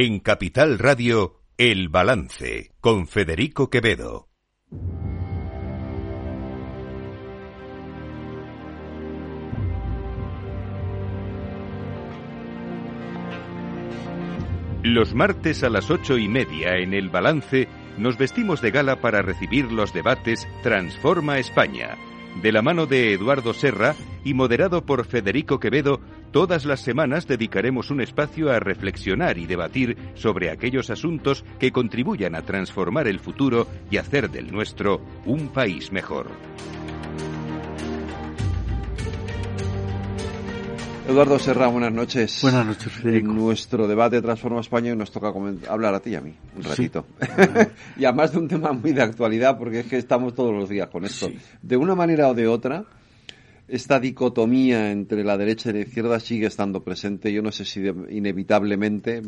En Capital Radio, El Balance, con Federico Quevedo. Los martes a las ocho y media en El Balance nos vestimos de gala para recibir los debates Transforma España de la mano de Eduardo Serra y moderado por Federico Quevedo, todas las semanas dedicaremos un espacio a reflexionar y debatir sobre aquellos asuntos que contribuyan a transformar el futuro y hacer del nuestro un país mejor. Eduardo Serra, buenas noches. Buenas noches, Federico. En nuestro debate Transforma España nos toca hablar a ti y a mí, un ratito. y además de un tema muy de actualidad, porque es que estamos todos los días con esto. De una manera o de otra, esta dicotomía entre la derecha y la izquierda sigue estando presente. Yo no sé si inevitablemente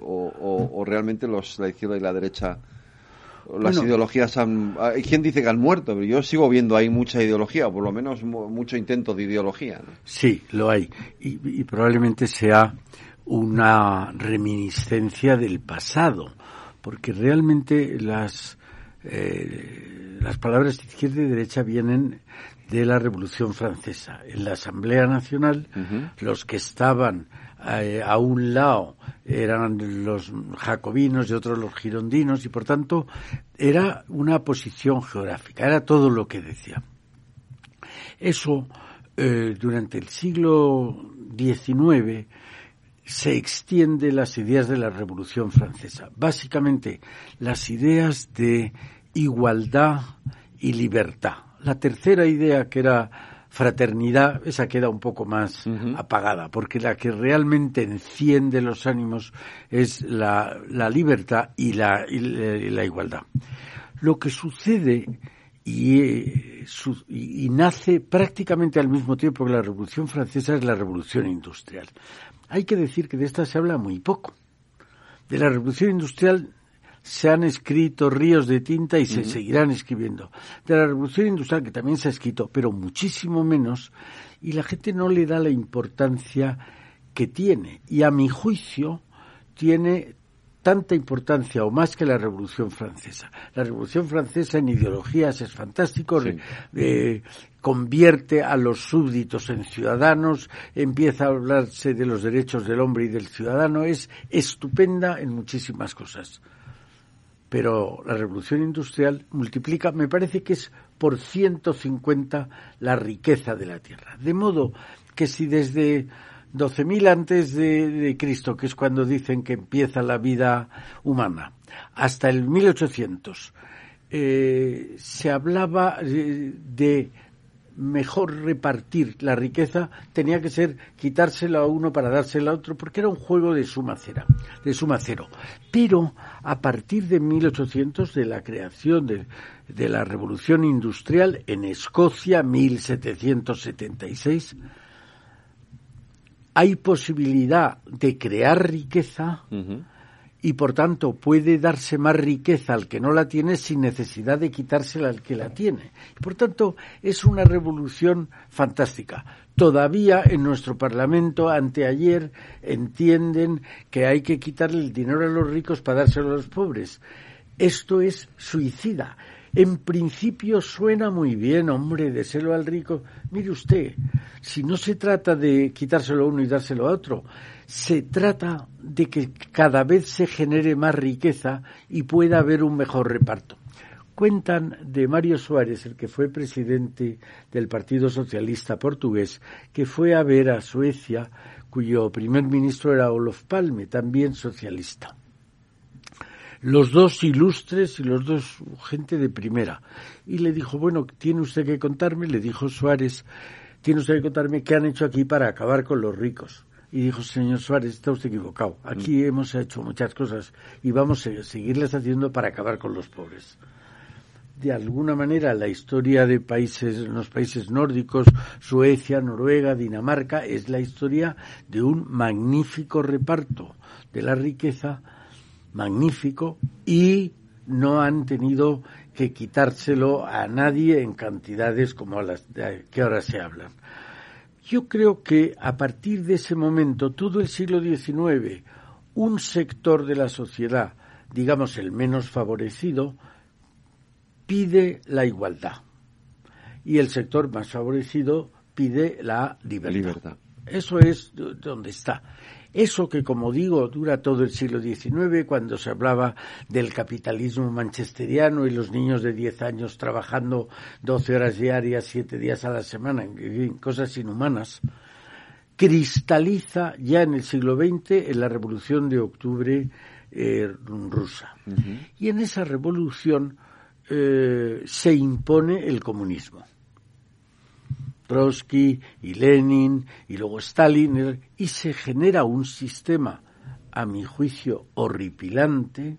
o, o, realmente los, la izquierda y la derecha las ideologías han... Hay quien dice que han muerto, pero yo sigo viendo ahí mucha ideología, o por lo menos mucho intento de ideología. Sí, lo hay. Y, probablemente sea una reminiscencia del pasado, porque realmente las, eh, las palabras de izquierda y derecha vienen de la Revolución Francesa. En la Asamblea Nacional, los que estaban eh, a un lado eran los jacobinos y otros los girondinos y por tanto era una posición geográfica, era todo lo que decía. Eso eh, durante el siglo XIX se extiende las ideas de la Revolución Francesa. Básicamente las ideas de igualdad y libertad. La tercera idea que era fraternidad, esa queda un poco más apagada, porque la que realmente enciende los ánimos es la, la libertad y la, y la, igualdad. Lo que sucede y, y, nace prácticamente al mismo tiempo que la Revolución Francesa es la Revolución Industrial. Hay que decir que de esta se habla muy poco. De la Revolución Industrial se han escrito ríos de tinta y se seguirán escribiendo. De la revolución industrial, que también se ha escrito, pero muchísimo menos, y la gente no le da la importancia que tiene. Y a mi juicio, tiene tanta importancia o más que la Revolución Francesa. La Revolución Francesa en ideologías es fantástico, eh, convierte a los súbditos en ciudadanos, empieza a hablarse de los derechos del hombre y del ciudadano, es estupenda en muchísimas cosas pero la revolución industrial multiplica, me parece que es por 150 la riqueza de la tierra. De modo que si desde 12.000 antes de, Cristo, que es cuando dicen que empieza la vida humana, hasta el 1800, eh, se hablaba eh, de mejor repartir la riqueza tenía que ser quitársela a uno para dársela a otro, porque era un juego de suma cero, de suma cero. Pero a partir de 1800, de la creación de, de la revolución industrial en Escocia, 1776, hay posibilidad de crear riqueza y por tanto puede darse más riqueza al que no la tiene sin necesidad de quitársela al que la tiene. Por tanto, es una revolución fantástica. Todavía en nuestro Parlamento, anteayer, entienden que hay que quitarle el dinero a los ricos para dárselo a los pobres. Esto es suicida. En principio suena muy bien, hombre, déselo al rico. Mire usted, si no se trata de quitárselo a uno y dárselo a otro, se trata de que cada vez se genere más riqueza y pueda haber un mejor reparto. Cuentan de Mario Suárez, el que fue presidente del Partido Socialista Portugués, que fue a ver a Suecia, cuyo primer ministro era Olof Palme, también socialista. Los dos ilustres y los dos gente de primera. Y le dijo, bueno, tiene usted que contarme, le dijo Suárez, tiene usted que contarme qué han hecho aquí para acabar con los ricos y dijo, señor Suárez, está usted equivocado. Aquí mm. hemos hecho muchas cosas y vamos a seguirlas haciendo para acabar con los pobres. De alguna manera, la historia de países, los países nórdicos, Suecia, Noruega, Dinamarca, es la historia de un magnífico reparto de la riqueza, magnífico, y no han tenido que quitárselo a nadie en cantidades como las de que ahora se hablan. Yo creo que a partir de ese momento, todo el siglo XIX, un sector de la sociedad, digamos el menos favorecido, pide la igualdad y el sector más favorecido pide la libertad. Eso es donde está. Eso que, como digo, dura todo el siglo XIX, cuando se hablaba del capitalismo manchesteriano y los niños de 10 años trabajando 12 horas diarias, 7 días a la semana, en cosas inhumanas, cristaliza ya en el siglo XX en la Revolución de Octubre eh, rusa. Y en esa revolución eh, se impone el comunismo. Trotsky y Lenin y luego Stalin y se genera un sistema, a mi juicio, horripilante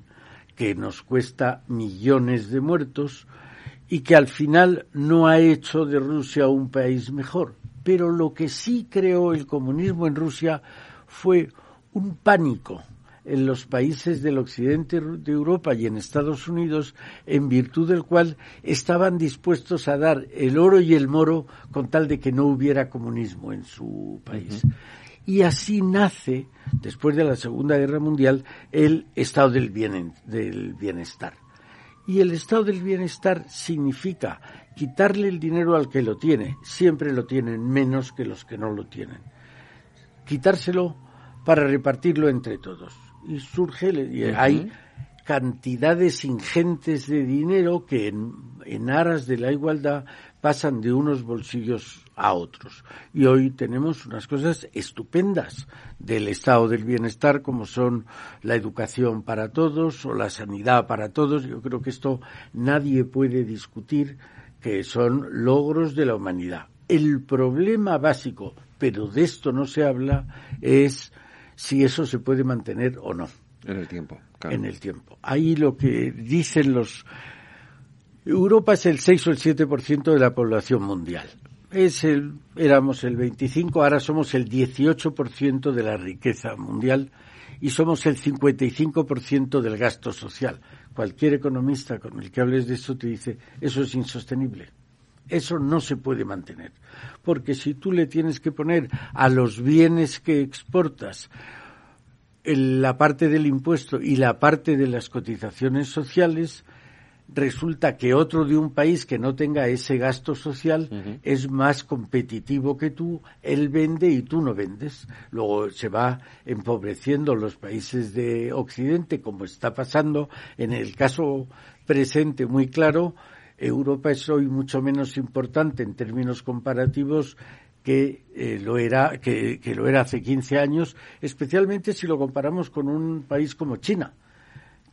que nos cuesta millones de muertos y que al final no ha hecho de Rusia un país mejor. Pero lo que sí creó el comunismo en Rusia fue un pánico en los países del occidente de Europa y en Estados Unidos, en virtud del cual estaban dispuestos a dar el oro y el moro con tal de que no hubiera comunismo en su país. Y así nace, después de la Segunda Guerra Mundial, el estado del, del bienestar. Y el estado del bienestar significa quitarle el dinero al que lo tiene. Siempre lo tienen menos que los que no lo tienen. Quitárselo para repartirlo entre todos y surge, y hay cantidades ingentes de dinero que en, en aras de la igualdad pasan de unos bolsillos a otros. Y hoy tenemos unas cosas estupendas del estado del bienestar, como son la educación para todos o la sanidad para todos. Yo creo que esto nadie puede discutir que son logros de la humanidad. El problema básico, pero de esto no se habla, es si eso se puede mantener o no. En el tiempo. En el tiempo. Ahí lo que dicen los... Europa es el 6 o el 7% de la población mundial. Es el, éramos el 25, ahora somos el 18% de la riqueza mundial y somos el 55% del gasto social. Cualquier economista con el que hables de eso te dice, eso es insostenible. Eso no se puede mantener. Porque si tú le tienes que poner a los bienes que exportas la parte del impuesto y la parte de las cotizaciones sociales, resulta que otro de un país que no tenga ese gasto social es más competitivo que tú, él vende y tú no vendes. Luego se va empobreciendo los países de Occidente, como está pasando en el caso presente muy claro, Europa es hoy mucho menos importante en términos comparativos que eh, lo era que, lo era hace 15 años, especialmente si lo comparamos con un país como China.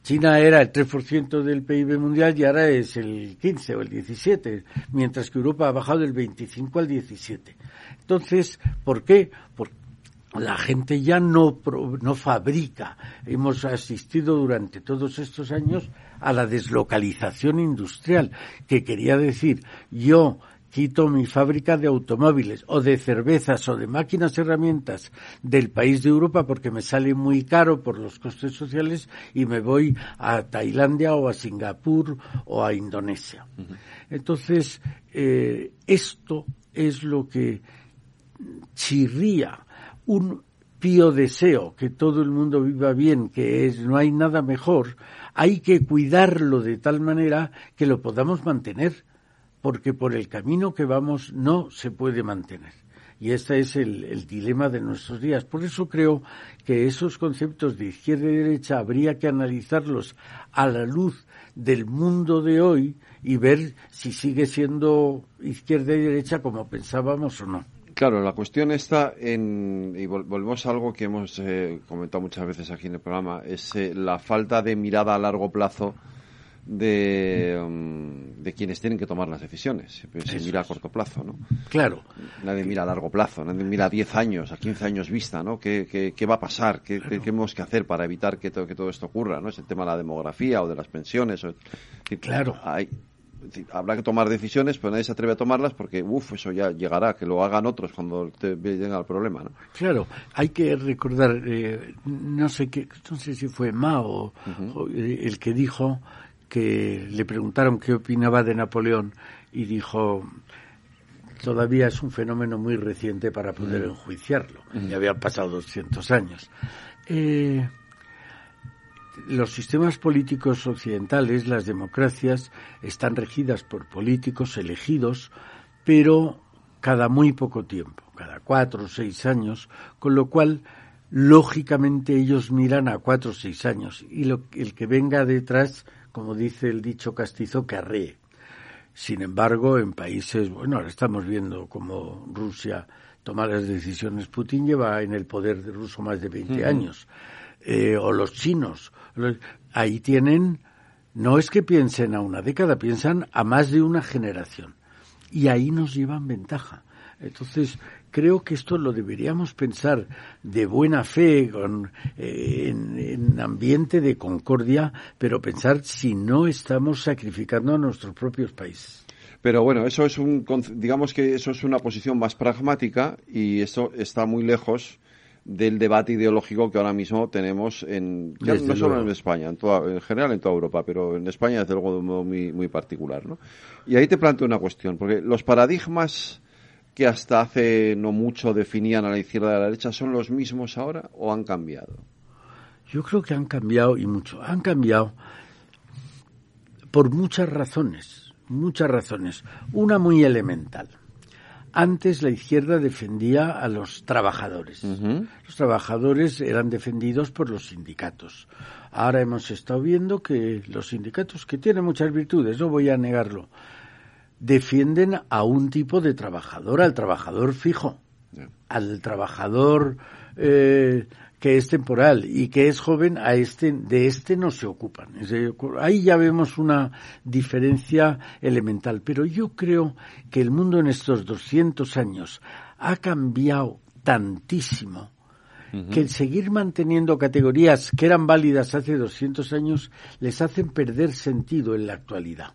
China era el 3% del PIB mundial y ahora es el 15 o el 17, mientras que Europa ha bajado del 25 al 17. Entonces, ¿por qué? Porque la gente ya no, no fabrica. Hemos asistido durante todos estos años a la deslocalización industrial, que quería decir, yo quito mi fábrica de automóviles o de cervezas o de máquinas herramientas del país de Europa porque me sale muy caro por los costes sociales y me voy a Tailandia o a Singapur o a Indonesia. Entonces, eh, esto es lo que chirría un pío deseo, que todo el mundo viva bien, que es, no hay nada mejor, hay que cuidarlo de tal manera que lo podamos mantener, porque por el camino que vamos no se puede mantener. Y este es el, el, dilema de nuestros días. Por eso creo que esos conceptos de izquierda y derecha habría que analizarlos a la luz del mundo de hoy y ver si sigue siendo izquierda y derecha como pensábamos o no. Claro, la cuestión está en, y volvemos a algo que hemos eh, comentado muchas veces aquí en el programa, es eh, la falta de mirada a largo plazo de, um, de quienes tienen que tomar las decisiones. Se, mira a corto plazo, ¿no? Claro. Nadie mira a largo plazo, nadie mira a 10 años, a 15 años vista, ¿no? ¿Qué, qué, qué va a pasar? ¿Qué, ¿Qué, tenemos que hacer para evitar que todo, que todo esto ocurra, ¿no? Es el tema de la demografía o de las pensiones. O, claro. Hay, habrá que tomar decisiones, pero nadie se atreve a tomarlas porque, uff, eso ya llegará, que lo hagan otros cuando te llega el problema, ¿no? Claro, hay que recordar, eh, no sé qué, no sé si fue Mao eh, el que dijo que le preguntaron qué opinaba de Napoleón y dijo todavía es un fenómeno muy reciente para poder enjuiciarlo. Ya habían pasado 200 años. Eh, los sistemas políticos occidentales, las democracias, están regidas por políticos elegidos, pero cada muy poco tiempo, cada cuatro o seis años, con lo cual lógicamente ellos miran a cuatro o seis años y lo, el que venga detrás, como dice el dicho castizo, carree. Sin embargo, en países, bueno, ahora estamos viendo cómo Rusia toma las decisiones. Putin lleva en el poder de ruso más de 20 años. Eh, o los chinos. ahí tienen, no es que piensen a una década, piensan a más de una generación. Y ahí nos llevan ventaja. Entonces, creo que esto lo deberíamos pensar de buena fe, con, eh, en, ambiente de concordia, pero pensar si no estamos sacrificando a nuestros propios países. Pero bueno, eso es un, digamos que eso es una posición más pragmática y eso está muy lejos del debate ideológico que ahora mismo tenemos en no solo en España, en, toda, en general en toda Europa, pero en España desde luego de un modo muy, muy particular. ¿no? Y ahí te planteo una cuestión, porque los paradigmas que hasta hace no mucho definían a la izquierda y a la derecha son los mismos ahora o han cambiado? Yo creo que han cambiado y mucho. Han cambiado por muchas razones, muchas razones. Una muy elemental. Antes la izquierda defendía a los trabajadores. Los trabajadores eran defendidos por los sindicatos. Ahora hemos estado viendo que los sindicatos, que tienen muchas virtudes, no voy a negarlo, defienden a un tipo de trabajador, al trabajador fijo, al trabajador eh, que es temporal y que es joven, a este, de este no se ocupan. Ahí ya vemos una diferencia elemental. Pero yo creo que el mundo en estos 200 años ha cambiado tantísimo que seguir manteniendo categorías que eran válidas hace 200 años les hacen perder sentido en la actualidad.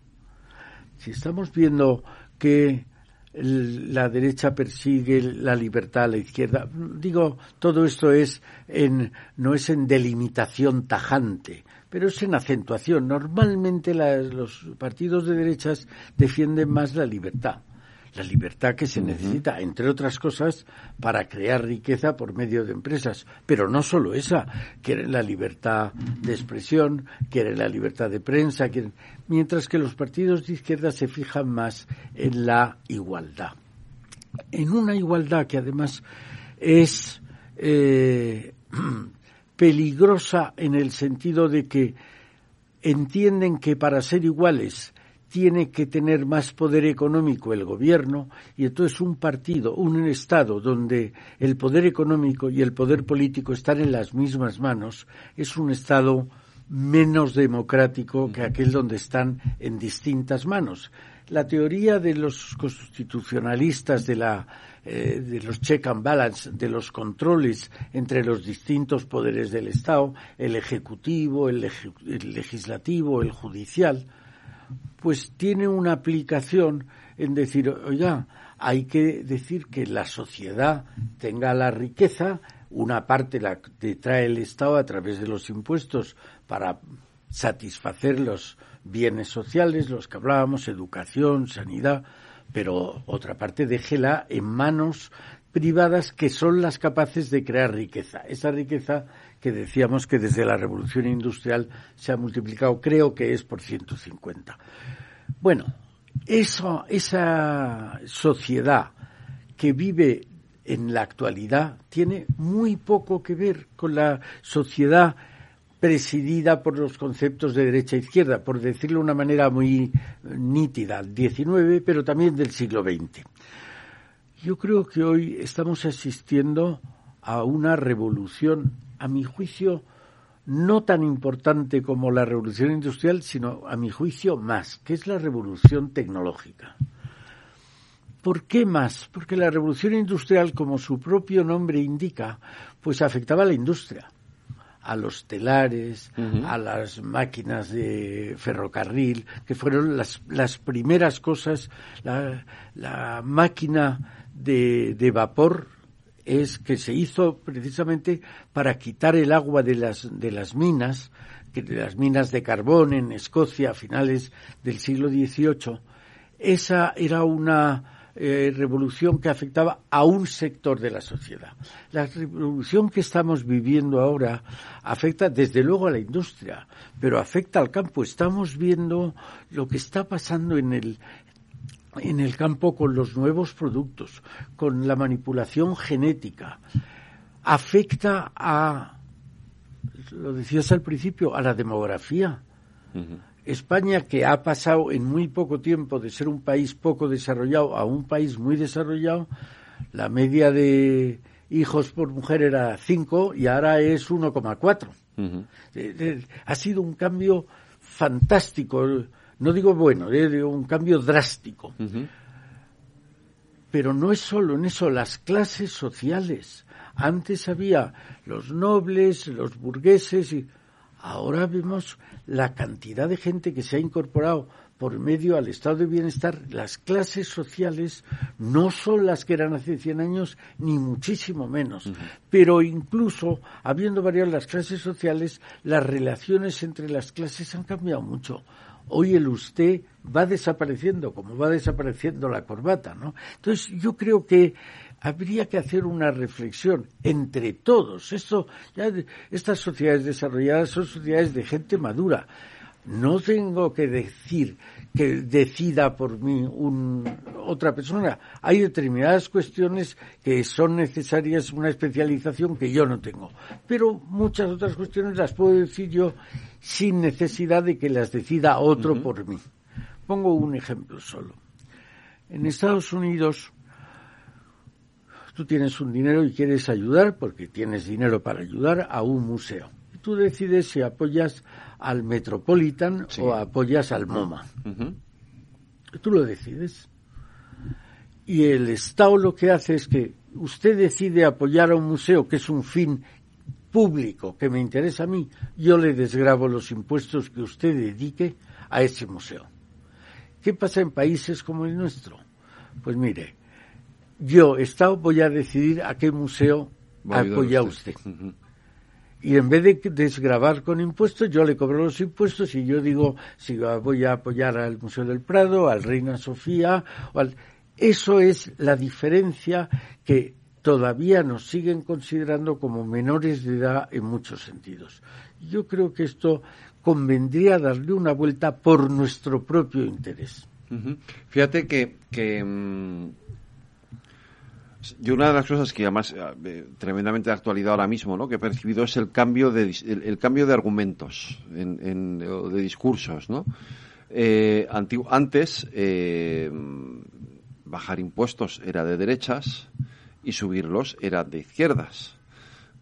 Si estamos viendo que la derecha persigue la libertad, la izquierda, digo, todo esto es en, no es en delimitación tajante, pero es en acentuación. Normalmente los partidos de derechas defienden más la libertad la libertad que se necesita, entre otras cosas, para crear riqueza por medio de empresas. Pero no solo esa, quieren la libertad de expresión, quieren la libertad de prensa, quieren... mientras que los partidos de izquierda se fijan más en la igualdad. En una igualdad que además es eh, peligrosa en el sentido de que entienden que para ser iguales tiene que tener más poder económico el gobierno y entonces un partido, un Estado donde el poder económico y el poder político están en las mismas manos, es un Estado menos democrático que aquel donde están en distintas manos. La teoría de los constitucionalistas de la eh, de los check and balance, de los controles entre los distintos poderes del Estado, el ejecutivo, el legislativo, el judicial, pues tiene una aplicación en decir, oiga, hay que decir que la sociedad tenga la riqueza, una parte la trae el Estado a través de los impuestos para satisfacer los bienes sociales, los que hablábamos, educación, sanidad, pero otra parte déjela en manos privadas que son las capaces de crear riqueza. Esa riqueza que decíamos que desde la revolución industrial se ha multiplicado, creo que es por 150. Bueno, eso, esa sociedad que vive en la actualidad tiene muy poco que ver con la sociedad presidida por los conceptos de derecha e izquierda, por decirlo de una manera muy nítida, 19, pero también del siglo XX. Yo creo que hoy estamos asistiendo a una revolución, a mi juicio, no tan importante como la revolución industrial, sino a mi juicio más, que es la revolución tecnológica. ¿Por qué más? Porque la revolución industrial, como su propio nombre indica, pues afectaba a la industria, a los telares, a las máquinas de ferrocarril, que fueron las, las primeras cosas, la, la máquina de, de vapor es que se hizo precisamente para quitar el agua de las, de las minas, de las minas de carbón en Escocia a finales del siglo XVIII. Esa era una eh, revolución que afectaba a un sector de la sociedad. La revolución que estamos viviendo ahora afecta desde luego a la industria, pero afecta al campo. Estamos viendo lo que está pasando en el, en el campo con los nuevos productos, con la manipulación genética. Afecta a, lo decías al principio, a la demografía. España, que ha pasado en muy poco tiempo de ser un país poco desarrollado a un país muy desarrollado, la media de hijos por mujer era 5 y ahora es 1,4. Eh, eh, ha sido un cambio fantástico, no digo bueno, eh, un cambio drástico. Pero no es solo en eso, las clases sociales. Antes había los nobles, los burgueses y ahora vemos la cantidad de gente que se ha incorporado por medio al estado de bienestar, las clases sociales no son las que eran hace 100 años, ni muchísimo menos. Pero incluso, habiendo variado las clases sociales, las relaciones entre las clases han cambiado mucho. Hoy el usted va desapareciendo, como va desapareciendo la corbata, ¿no? Entonces, yo creo que habría que hacer una reflexión entre todos. Esto, ya, estas sociedades desarrolladas son sociedades de gente madura. No tengo que decir que decida por mí un, otra persona. Hay determinadas cuestiones que son necesarias una especialización que yo no tengo. Pero muchas otras cuestiones las puedo decir yo sin necesidad de que las decida otro por mí. Pongo un ejemplo solo. En Estados Unidos, tú tienes un dinero y quieres ayudar, porque tienes dinero para ayudar a un museo. Tú decides si apoyas al Metropolitan o apoyas al MoMA. Tú lo decides. Y el Estado lo que hace es que usted decide apoyar a un museo que es un fin público que me interesa a mí, yo le desgrabo los impuestos que usted dedique a ese museo. ¿Qué pasa en países como el nuestro? Pues mire, yo, Estado, voy a decidir a qué museo apoya usted. Y en vez de desgravar con impuestos, yo le cobro los impuestos y yo digo si voy a apoyar al Museo del Prado, al Reina Sofía, o al... eso es la diferencia que todavía nos siguen considerando como menores de edad en muchos sentidos. Yo creo que esto convendría darle una vuelta por nuestro propio interés. Fíjate que, que mm, yo una de las cosas que además eh, tremendamente de actualidad ahora mismo, ¿no? que he percibido es el cambio de el, cambio de argumentos, en, de discursos, ¿no? Eh, antes eh, bajar impuestos era de derechas y subirlos era de izquierdas.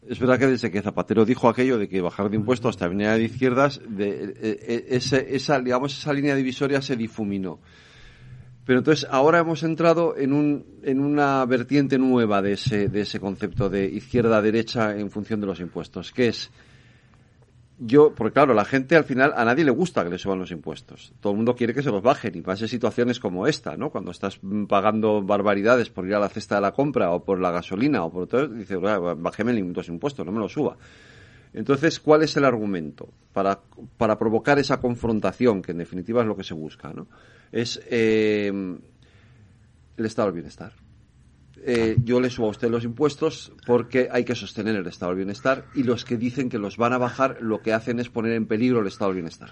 Es verdad que desde que Zapatero dijo aquello de que bajar de impuestos también era de izquierdas, de, esa, digamos, esa línea divisoria se difuminó. Pero entonces ahora hemos entrado en, un, en una vertiente nueva de ese, de ese concepto de izquierda-derecha en función de los impuestos, que es yo, porque claro, la gente al final, a nadie le gusta que le suban los impuestos. Todo el mundo quiere que se los bajen y pase situaciones como esta, ¿no? Cuando estás pagando barbaridades por ir a la cesta de la compra o por la gasolina o por todo, dices, bájeme los impuestos, no me lo suba. Entonces, ¿cuál es el argumento para, para provocar esa confrontación, que en definitiva es lo que se busca, ¿no? Es eh, el estado del bienestar. Eh, yo le subo a usted los impuestos porque hay que sostener el estado del bienestar y los que dicen que los van a bajar lo que hacen es poner en peligro el estado del bienestar.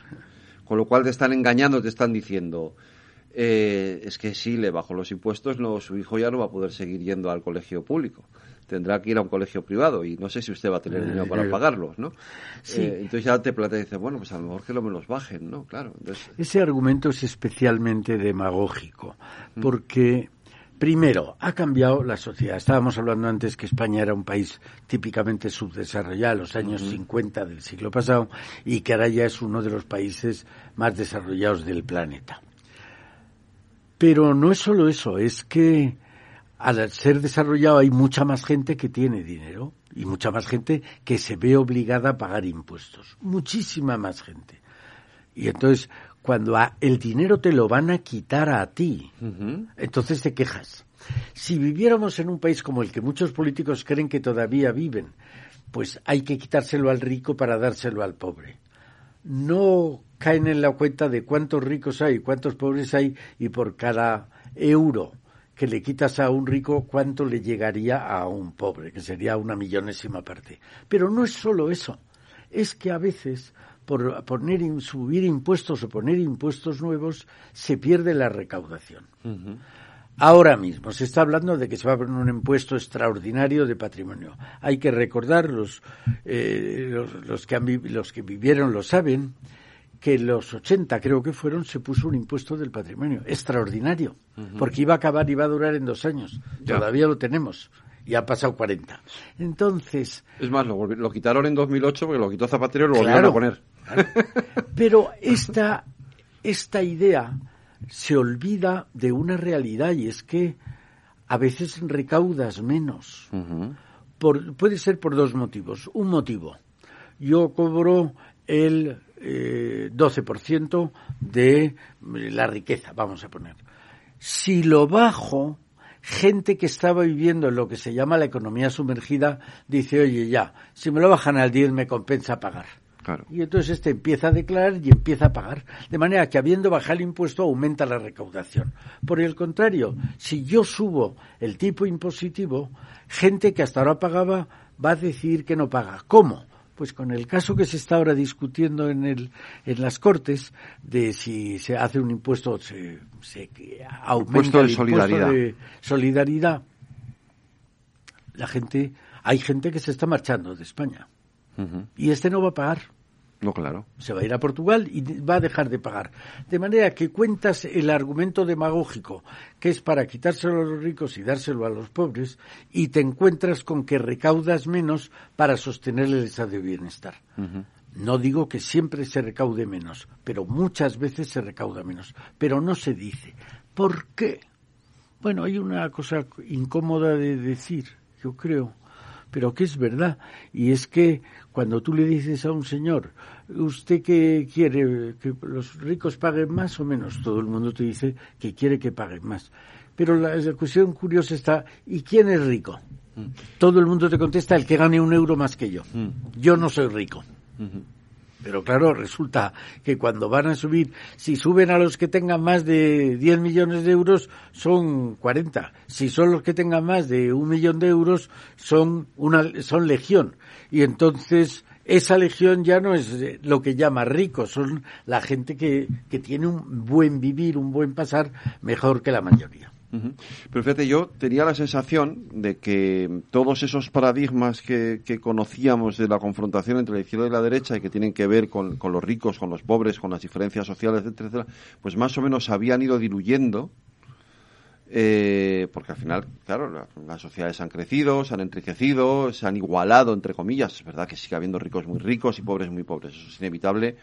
Con lo cual te están engañando, te están diciendo, eh, es que si le bajo los impuestos, no, su hijo ya no va a poder seguir yendo al colegio público tendrá que ir a un colegio privado y no sé si usted va a tener dinero para pagarlos, ¿no? Eh, entonces ya te plantea y dice, bueno, pues a lo mejor que lo me los bajen, ¿no? Claro. Ese argumento es especialmente demagógico, mm. porque Primero, ha cambiado la sociedad. Estábamos hablando antes que España era un país típicamente subdesarrollado en los años 50 del siglo pasado y que ahora ya es uno de los países más desarrollados del planeta. Pero no es solo eso, es que al ser desarrollado hay mucha más gente que tiene dinero y mucha más gente que se ve obligada a pagar impuestos. Muchísima más gente. Y entonces, cuando el dinero te lo van a quitar a ti, entonces te quejas. Si viviéramos en un país como el que muchos políticos creen que todavía viven, pues hay que quitárselo al rico para dárselo al pobre. No caen en la cuenta de cuántos ricos hay, cuántos pobres hay y por cada euro que le quitas a un rico, ¿cuánto le llegaría a un pobre? Que sería una millonésima parte. Pero no es solo eso. Es que a veces, por poner, subir impuestos o poner impuestos nuevos, se pierde la recaudación. Ahora mismo se está hablando de que se va a poner un impuesto extraordinario de patrimonio. Hay que recordar, los, eh, los, que los que vivieron lo saben, que en los 80 creo que fueron, se puso un impuesto del patrimonio extraordinario, porque iba a acabar, iba a durar en dos años. Todavía lo tenemos y ha pasado 40. Entonces... Es más, lo, quitaron en 2008 porque lo quitó Zapatero y lo volvieron a poner. Pero esta, esta idea se olvida de una realidad y es que a veces recaudas menos. por, puede ser por dos motivos. Un motivo, yo cobro el eh, 12% de la riqueza, vamos a poner. Si lo bajo, gente que estaba viviendo en lo que se llama la economía sumergida dice, oye, ya, si me lo bajan al 10 me compensa pagar. Y entonces este empieza a declarar y empieza a pagar. De manera que habiendo bajado el impuesto aumenta la recaudación. Por el contrario, si yo subo el tipo impositivo, gente que hasta ahora pagaba va a decir que no paga. ¿Cómo? Pues con el caso que se está ahora discutiendo en, el, en las Cortes de si se hace un impuesto, se, se aumenta el solidaridad. de solidaridad, la gente, hay gente que se está marchando de España. Y este no va a pagar. No, claro. Se va a ir a Portugal y va a dejar de pagar. De manera que cuentas el argumento demagógico, que es para quitárselo a los ricos y dárselo a los pobres, y te encuentras con que recaudas menos para sostener el estado de bienestar. No digo que siempre se recaude menos, pero muchas veces se recauda menos. Pero no se dice. ¿Por qué? Bueno, hay una cosa incómoda de decir, yo creo pero que es verdad. Y es que cuando tú le dices a un señor, ¿usted qué quiere? ¿Que los ricos paguen más o menos? Todo el mundo te dice que quiere que paguen más. Pero la, cuestión curiosa está, ¿y quién es rico? Mm. Todo el mundo te contesta el que gane un euro más que yo. Mm. Yo no soy rico. Pero claro, resulta que cuando van a subir, si suben a los que tengan más de 10 millones de euros, son 40. Si son los que tengan más de un millón de euros, son una, son legión. Y entonces, esa legión ya no es lo que llama rico, son la gente que, que tiene un buen vivir, un buen pasar, mejor que la mayoría. Pero fíjate, yo tenía la sensación de que todos esos paradigmas que, conocíamos de la confrontación entre la izquierda y la derecha y que tienen que ver con, los ricos, con los pobres, con las diferencias sociales, etcétera, pues más o menos habían ido diluyendo eh, porque al final, claro, las sociedades han crecido, se han enriquecido, se han igualado, entre comillas. Es verdad que sigue habiendo ricos muy ricos y pobres muy pobres, eso es inevitable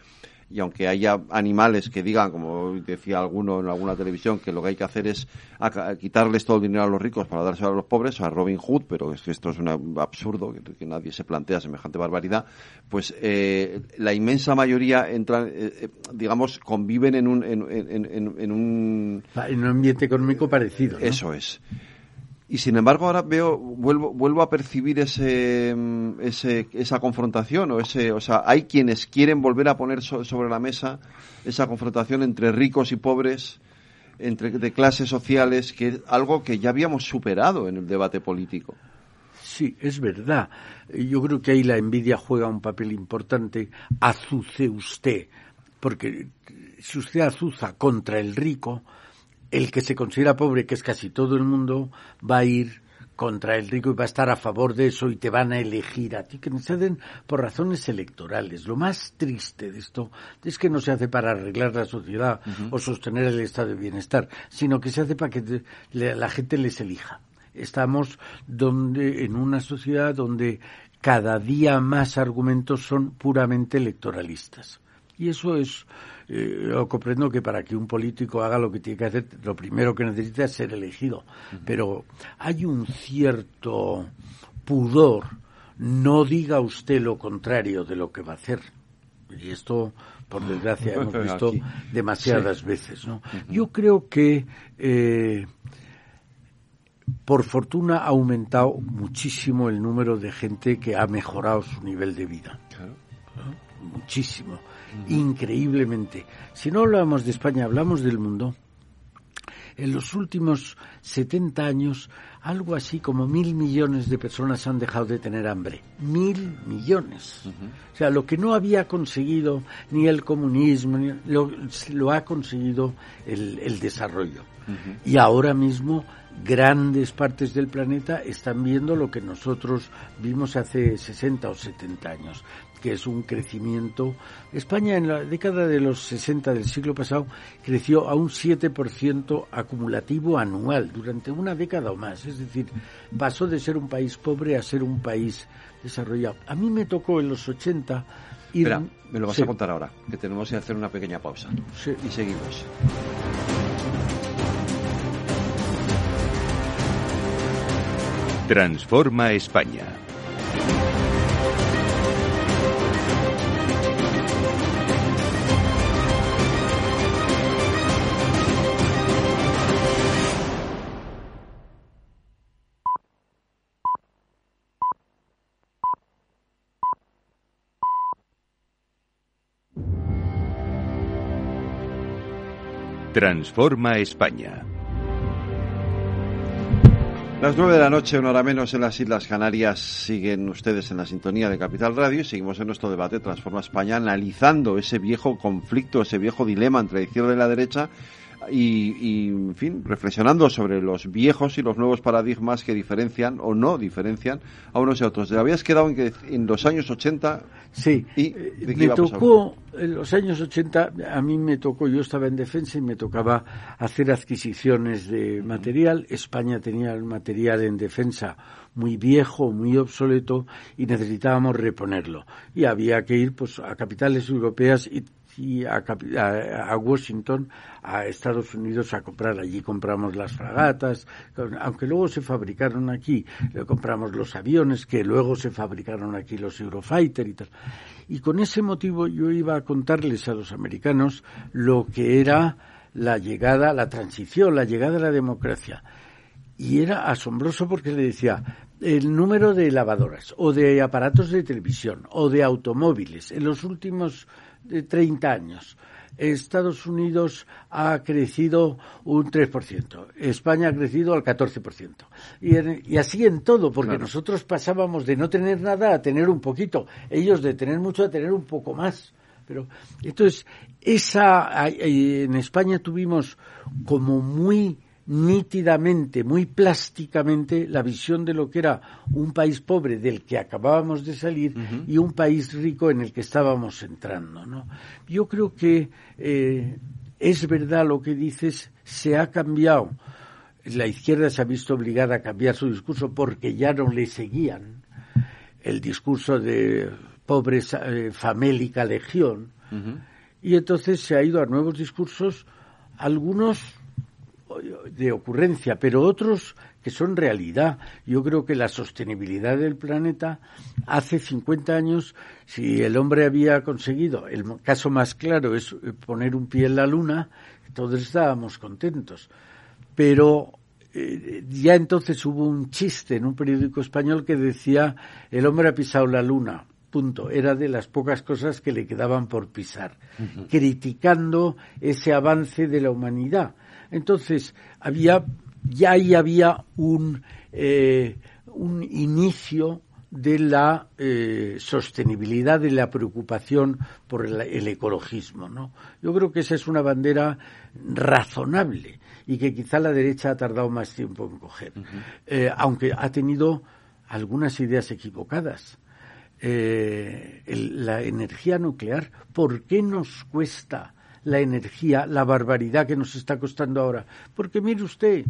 y aunque haya animales que digan, como decía alguno en alguna televisión, que lo que hay que hacer es quitarles todo el dinero a los ricos para dárselo a los pobres, a Robin Hood, pero es que esto es un absurdo, que, nadie se plantea semejante barbaridad, pues eh, la inmensa mayoría entran, eh, eh, digamos, conviven en un... En, un... En un ambiente económico parecido. Eso es. Y sin embargo ahora veo, vuelvo, vuelvo a percibir ese, ese, esa confrontación o ese, o sea, hay quienes quieren volver a poner sobre la mesa esa confrontación entre ricos y pobres, entre de clases sociales, que es algo que ya habíamos superado en el debate político. Sí, es verdad. Yo creo que ahí la envidia juega un papel importante. Azuce usted, porque si usted azuza contra el rico, el que se considera pobre, que es casi todo el mundo, va a ir contra el rico y va a estar a favor de eso y te van a elegir a ti, que se hacen por razones electorales. Lo más triste de esto es que no se hace para arreglar la sociedad o sostener el estado de bienestar, sino que se hace para que la gente les elija. Estamos donde, en una sociedad donde cada día más argumentos son puramente electoralistas. Y eso es eh, yo comprendo que para que un político haga lo que tiene que hacer, lo primero que necesita es ser elegido. Pero hay un cierto pudor. No diga usted lo contrario de lo que va a hacer. Y esto, por desgracia, hemos visto demasiadas veces. ¿no? Yo creo que, eh, por fortuna, ha aumentado muchísimo el número de gente que ha mejorado su nivel de vida. Muchísimo increíblemente. Si no hablamos de España, hablamos del mundo. en los últimos 70 años algo así como mil millones de personas han dejado de tener hambre. Mil millones. O sea, lo que no había conseguido ni el comunismo, ni lo, ha conseguido el, desarrollo. Y ahora mismo grandes partes del planeta están viendo lo que nosotros vimos hace 60 o 70 años que es un crecimiento. España en la década de los 60 del siglo pasado creció a un 7% acumulativo anual durante una década o más. Es decir, pasó de ser un país pobre a ser un país desarrollado. A mí me tocó en los 80 ir... Espera, me lo vas a contar ahora, que tenemos que hacer una pequeña pausa. Y seguimos. Transforma España. Transforma España. Las nueve de la noche, una hora menos en las Islas Canarias, siguen ustedes en la sintonía de Capital Radio y seguimos en nuestro debate Transforma España analizando ese viejo conflicto, ese viejo dilema entre la izquierda y la derecha y, en fin, reflexionando sobre los viejos y los nuevos paradigmas que diferencian o no diferencian a unos y a otros. ¿Te habías quedado en que en los años 80? Sí, y, me tocó, en los años 80, a mí me tocó, yo estaba en defensa y me tocaba hacer adquisiciones de material. España tenía el material en defensa muy viejo, muy obsoleto y necesitábamos reponerlo. Y había que ir pues a capitales europeas y a, a, Washington, a Estados Unidos a comprar. Allí compramos las fragatas, aunque luego se fabricaron aquí, compramos los aviones que luego se fabricaron aquí los Eurofighter y tal. Y con ese motivo yo iba a contarles a los americanos lo que era la llegada, la transición, la llegada a la democracia. Y era asombroso porque le decía, el número de lavadoras o de aparatos de televisión o de automóviles en los últimos de 30 años. Estados Unidos ha crecido un 3%, España ha crecido al 14%. Y, y así en todo, porque nosotros pasábamos de no tener nada a tener un poquito, ellos de tener mucho a tener un poco más. Pero entonces, esa en España tuvimos como muy nítidamente, muy plásticamente, la visión de lo que era un país pobre del que acabábamos de salir y un país rico en el que estábamos entrando. ¿no? Yo creo que eh, es verdad lo que dices, se ha cambiado. La izquierda se ha visto obligada a cambiar su discurso porque ya no le seguían el discurso de pobres eh, famélica legión. Y entonces se ha ido a nuevos discursos, algunos de ocurrencia, pero otros que son realidad. Yo creo que la sostenibilidad del planeta hace 50 años, si el hombre había conseguido, el caso más claro es poner un pie en la luna, todos estábamos contentos. Pero eh, ya entonces hubo un chiste en un periódico español que decía el hombre ha pisado la luna. Punto. Era de las pocas cosas que le quedaban por pisar, criticando ese avance de la humanidad entonces, había, ya ahí había un, eh, un inicio de la eh, sostenibilidad, de la preocupación por el, ecologismo. ¿no? Yo creo que esa es una bandera razonable y que quizá la derecha ha tardado más tiempo en coger, eh, aunque ha tenido algunas ideas equivocadas. la energía nuclear, ¿por qué nos cuesta la energía, la barbaridad que nos está costando ahora. Porque mire usted,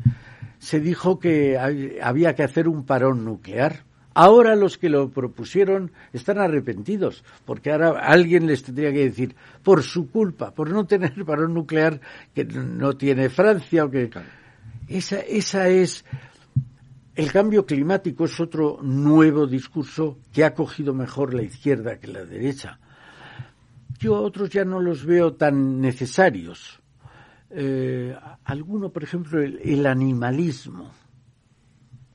se dijo que había que hacer un parón nuclear. Ahora los que lo propusieron están arrepentidos, porque ahora alguien les tendría que decir, por su culpa, por no tener parón nuclear que no tiene Francia o que... Esa, esa es... El cambio climático es otro nuevo discurso que ha cogido mejor la izquierda que la derecha yo otros ya no los veo tan necesarios. Eh, alguno, por ejemplo, el, animalismo.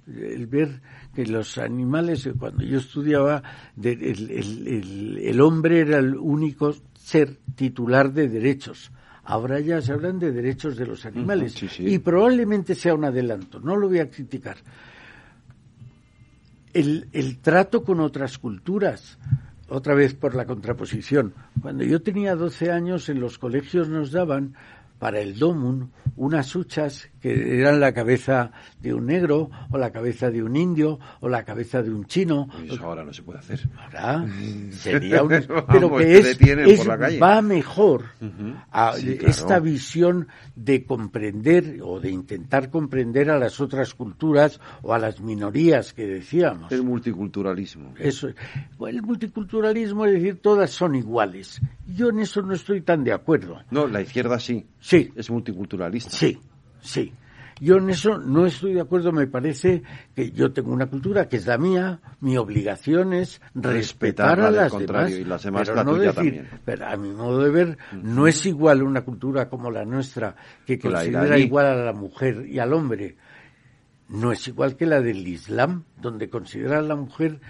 El ver que los animales, cuando yo estudiaba, el, el, hombre era el único ser titular de derechos. Ahora ya se hablan de derechos de los animales y probablemente sea un adelanto, no lo voy a criticar. El trato con otras culturas, otra vez por la contraposición. Cuando yo tenía 12 años en los colegios nos daban para el domun unas huchas que eran la cabeza de un negro o la cabeza de un indio o la cabeza de un chino. Eso ahora no se puede hacer. Ahora sería un... pero que es, va mejor a esta visión de comprender o de intentar comprender a las otras culturas o a las minorías que decíamos. El multiculturalismo. Eso. el multiculturalismo es decir, todas son iguales. Yo en eso no estoy tan de acuerdo. No, la izquierda sí. Sí. Es multiculturalista. Sí, sí. Yo en eso no estoy de acuerdo, me parece que yo tengo una cultura que es la mía, mi obligación es respetar, a las demás, y las demás pero no decir, pero a mi modo de ver no es igual una cultura como la nuestra que considera igual a la mujer y al hombre. No es igual que la del Islam, donde considera a la mujer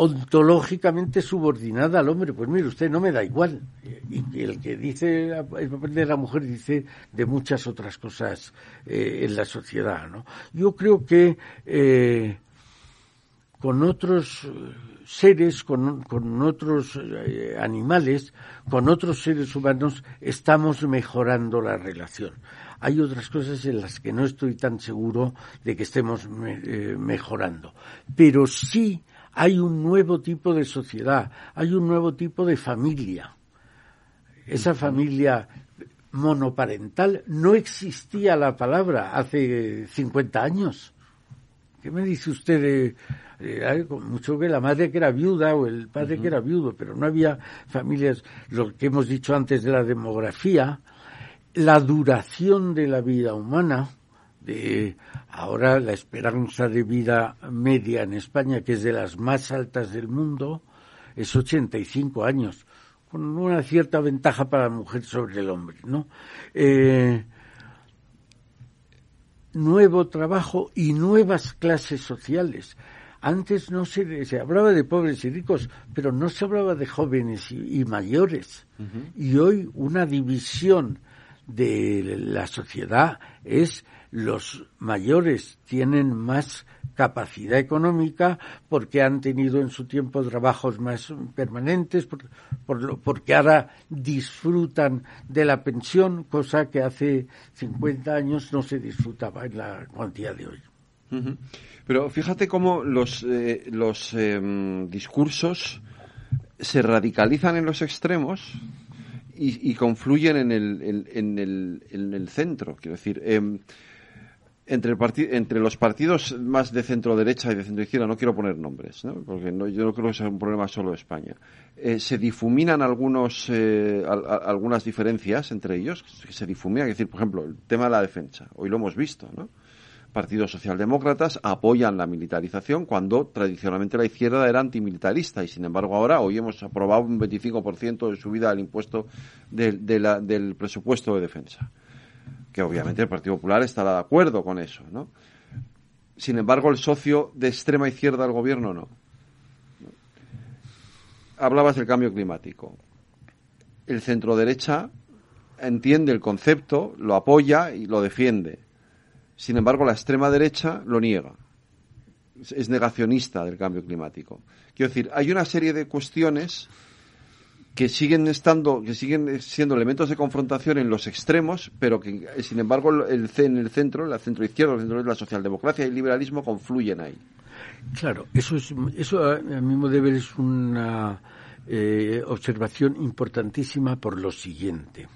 ontológicamente subordinada al hombre. Pues mire, usted no me da igual. Y el que dice el papel de la mujer dice de muchas otras cosas eh, en la sociedad. ¿no? Yo creo que eh, con otros seres, con, con otros eh, animales, con otros seres humanos, estamos mejorando la relación. Hay otras cosas en las que no estoy tan seguro de que estemos mejorando. Pero sí hay un nuevo tipo de sociedad, hay un nuevo tipo de familia. Esa familia monoparental no existía la palabra hace 50 años. ¿Qué me dice usted de, mucho que la madre que era viuda o el padre que era viudo, pero no había familias, lo que hemos dicho antes de la demografía, la duración de la vida humana, de ahora la esperanza de vida media en España, que es de las más altas del mundo, es 85 años, con una cierta ventaja para la mujer sobre el hombre, ¿no? Eh, nuevo trabajo y nuevas clases sociales. Antes no se, se hablaba de pobres y ricos, pero no se hablaba de jóvenes y, mayores. Y hoy una división de la sociedad es los mayores tienen más capacidad económica porque han tenido en su tiempo trabajos más permanentes, por, porque ahora disfrutan de la pensión, cosa que hace 50 años no se disfrutaba en la cuantía de hoy. Pero fíjate cómo los, eh, los em, discursos se radicalizan en los extremos y, confluyen en el, en, el, en el centro. Quiero decir, em, entre, los partidos más de centro derecha y de centro izquierda, no quiero poner nombres, ¿no? porque no, yo no creo que sea un problema solo de España, eh, se difuminan algunos, eh, algunas diferencias entre ellos, se difuminan, es decir, por ejemplo, el tema de la defensa, hoy lo hemos visto, ¿no? Partidos socialdemócratas apoyan la militarización cuando tradicionalmente la izquierda era antimilitarista y sin embargo ahora hoy hemos aprobado un 25% de subida del impuesto del presupuesto de defensa que obviamente el Partido Popular estará de acuerdo con eso, ¿no? Sin embargo, el socio de extrema izquierda del gobierno no. Hablabas del cambio climático. El centro derecha entiende el concepto, lo apoya y lo defiende. Sin embargo, la extrema derecha lo niega. Es negacionista del cambio climático. Quiero decir, hay una serie de cuestiones que siguen estando, que siguen siendo elementos de confrontación en los extremos, pero que, sin embargo, el, en el centro, la centro izquierda, el centro la socialdemocracia y el liberalismo confluyen ahí. Claro, eso es, eso a, mi modo de ver es una eh, observación importantísima por lo siguiente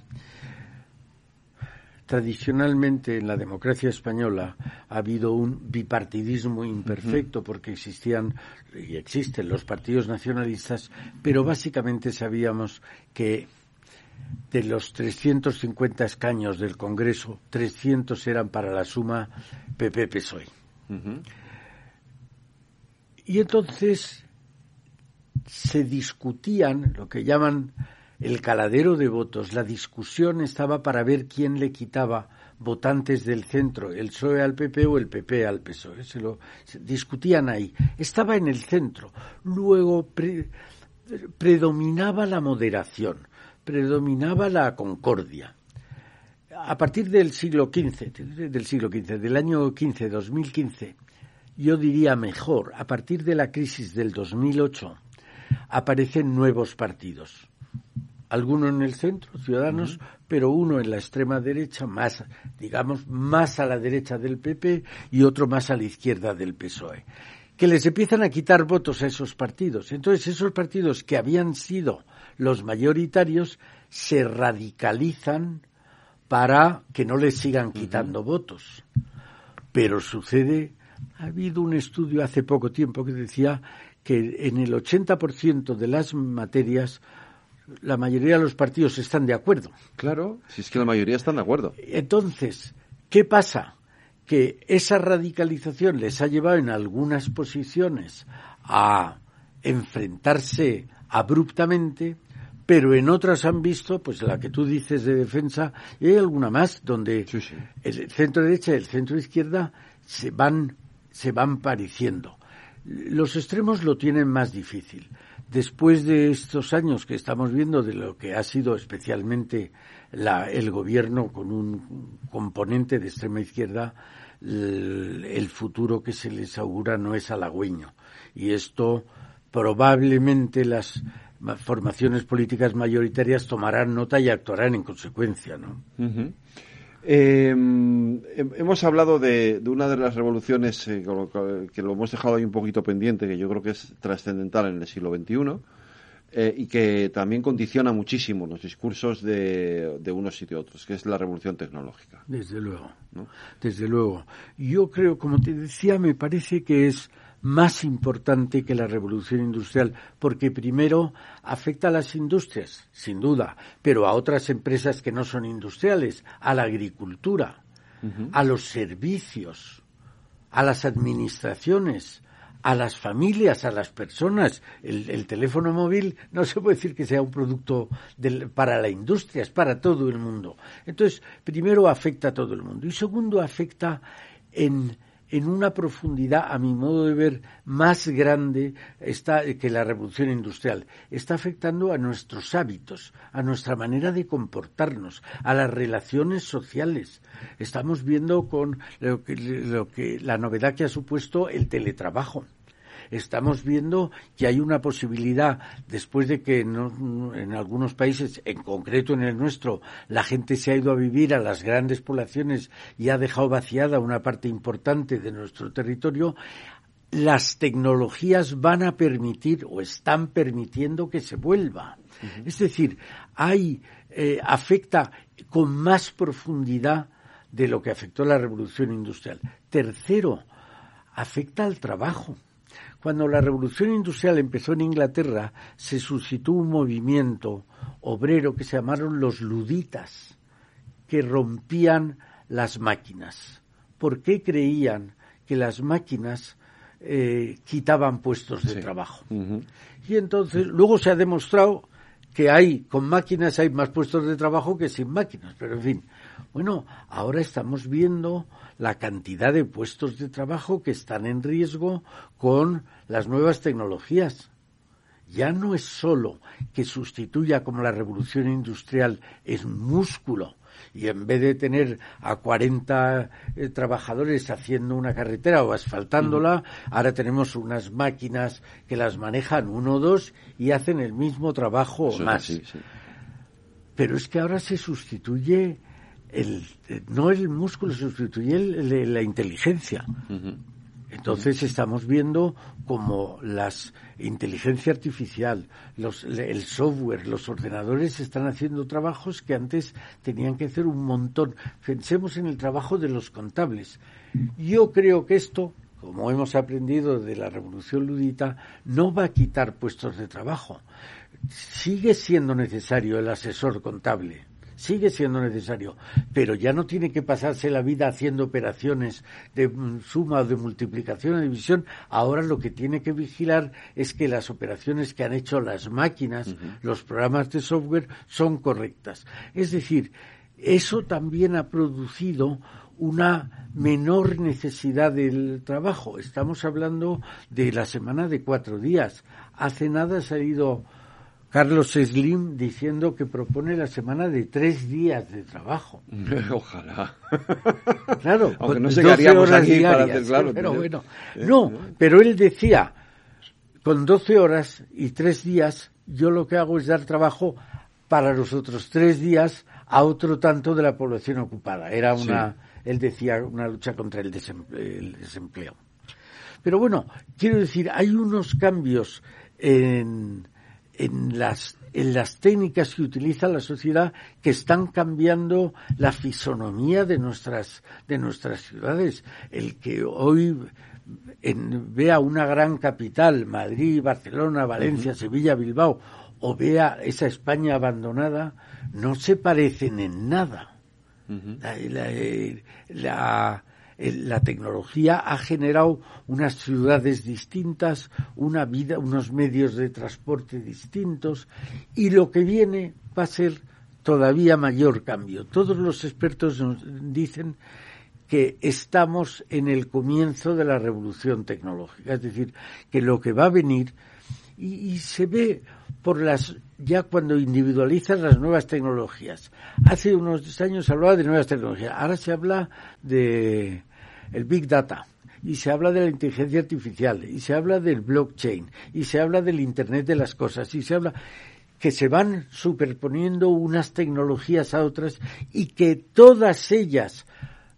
tradicionalmente en la democracia española ha habido un bipartidismo imperfecto porque existían y existen los partidos nacionalistas, pero básicamente sabíamos que de los 350 escaños del Congreso, 300 eran para la suma PP-PSOE. Y entonces se discutían lo que llaman el caladero de votos, la discusión estaba para ver quién le quitaba votantes del centro, el PSOE al PP o el PP al PSOE. Se lo discutían ahí. Estaba en el centro. Luego predominaba la moderación, predominaba la concordia. a partir del siglo XV, del siglo XV, del año 15, 2015, yo diría mejor, a partir de la crisis del 2008, aparecen nuevos partidos. Algunos en el centro, ciudadanos, pero uno en la extrema derecha, más, digamos, más a la derecha del PP y otro más a la izquierda del PSOE que les empiezan a quitar votos a esos partidos. Entonces, esos partidos que habían sido los mayoritarios se radicalizan para que no les sigan quitando votos. Pero sucede, ha habido un estudio hace poco tiempo que decía que en el 80% de las materias la mayoría de los partidos están de acuerdo. Claro, si es que la mayoría están de acuerdo. Entonces, ¿qué pasa? Que esa radicalización les ha llevado en algunas posiciones a enfrentarse abruptamente pero en otras han visto, pues la que tú dices de defensa, y hay alguna más donde el centro derecha y el centro izquierda se van, se van pareciendo. Los extremos lo tienen más difícil. Después de estos años que estamos viendo de lo que ha sido especialmente la, el gobierno con un componente de extrema izquierda, el, futuro que se les augura no es halagüeño. Y esto probablemente las formaciones políticas mayoritarias tomarán nota y actuarán en consecuencia, ¿no? Em, hemos hablado de, una de las revoluciones eh, que lo hemos dejado ahí un poquito pendiente, que yo creo que es trascendental en el siglo XXI eh, y que también condiciona muchísimo los discursos de, de unos y de otros, que es la revolución tecnológica. Desde luego, ¿no? desde luego. Yo creo, como te decía, me parece que es más importante que la revolución industrial, porque primero afecta a las industrias, sin duda, pero a otras empresas que no son industriales, a la agricultura, a los servicios, a las administraciones, a las familias, a las personas. El, teléfono móvil no se puede decir que sea un producto para la industria, es para todo el mundo. Entonces, primero afecta a todo el mundo y segundo afecta en en una profundidad, a mi modo de ver, más grande está, que la revolución industrial. Está afectando a nuestros hábitos, a nuestra manera de comportarnos, a las relaciones sociales. Estamos viendo con lo que la novedad que ha supuesto el teletrabajo estamos viendo que hay una posibilidad, después de que en algunos países, en concreto en el nuestro, la gente se ha ido a vivir a las grandes poblaciones y ha dejado vaciada una parte importante de nuestro territorio, las tecnologías van a permitir o están permitiendo que se vuelva. Es decir, hay, eh, afecta con más profundidad de lo que afectó la revolución industrial. Tercero, afecta al trabajo. Cuando la revolución industrial empezó en Inglaterra, se suscitó un movimiento obrero que se llamaron los luditas, que rompían las máquinas. ¿Por qué creían que las máquinas eh, quitaban puestos de trabajo? Y entonces, luego se ha demostrado que hay, con máquinas hay más puestos de trabajo que sin máquinas, pero en fin. Bueno, ahora estamos viendo la cantidad de puestos de trabajo que están en riesgo con las nuevas tecnologías. Ya no es solo que sustituya como la revolución industrial es músculo y en vez de tener a 40 eh, trabajadores haciendo una carretera o asfaltándola, ahora tenemos unas máquinas que las manejan uno o dos y hacen el mismo trabajo o más. Pero es que ahora se sustituye el, no el músculo sustituye la inteligencia. Entonces estamos viendo como las inteligencia artificial, los, el software, los ordenadores están haciendo trabajos que antes tenían que hacer un montón. Pensemos en el trabajo de los contables. Yo creo que esto, como hemos aprendido de la revolución ludita, no va a quitar puestos de trabajo. Sigue siendo necesario el asesor contable sigue siendo necesario, pero ya no tiene que pasarse la vida haciendo operaciones de mm, suma o de multiplicación o división. Ahora lo que tiene que vigilar es que las operaciones que han hecho las máquinas, los programas de software, son correctas. Es decir, eso también ha producido una menor necesidad del trabajo. Estamos hablando de la semana de cuatro días. Hace nada ha salido Carlos Slim diciendo que propone la semana de tres días de trabajo. Ojalá. Claro, Aunque no pues llegaríamos 12 horas aquí para hacer, claro, Pero ¿eh? bueno, no, pero él decía, con 12 horas y tres días, yo lo que hago es dar trabajo para los otros tres días a otro tanto de la población ocupada. Era una, él decía, una lucha contra el desempleo. El desempleo. Pero bueno, quiero decir, hay unos cambios en, en las en las técnicas que utiliza la sociedad que están cambiando la fisonomía de nuestras de nuestras ciudades. El que hoy en, vea una gran capital Madrid Barcelona Valencia Sevilla Bilbao o vea esa España abandonada no se parecen en nada. La, la- eh, la- la tecnología ha generado unas ciudades distintas, una vida, unos medios de transporte distintos y lo que viene va a ser todavía mayor cambio. Todos los expertos nos dicen que estamos en el comienzo de la revolución tecnológica, es decir, que lo que va a venir y, y se ve por las ya cuando individualizas las nuevas tecnologías. Hace unos años se hablaba de nuevas tecnologías, ahora se habla de el big data y se habla de la inteligencia artificial y se habla del blockchain y se habla del internet de las cosas y se habla que se van superponiendo unas tecnologías a otras y que todas ellas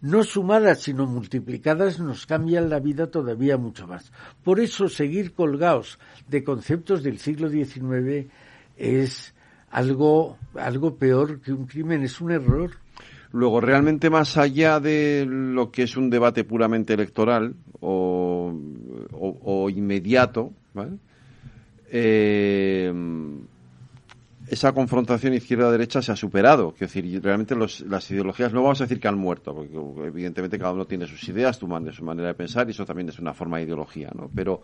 no sumadas sino multiplicadas nos cambian la vida todavía mucho más. Por eso seguir colgados de conceptos del siglo XIX es algo, algo peor que un crimen, es un error. Luego, realmente más allá de lo que es un debate puramente electoral o, o- o inmediato, ¿vale? Eh, esa confrontación izquierda-derecha se ha superado. Quiero decir, realmente los- las ideologías no vamos a decir que han muerto, porque evidentemente cada uno tiene sus ideas, tu man- su manera de pensar, y eso también es una forma de ideología, ¿no? Pero,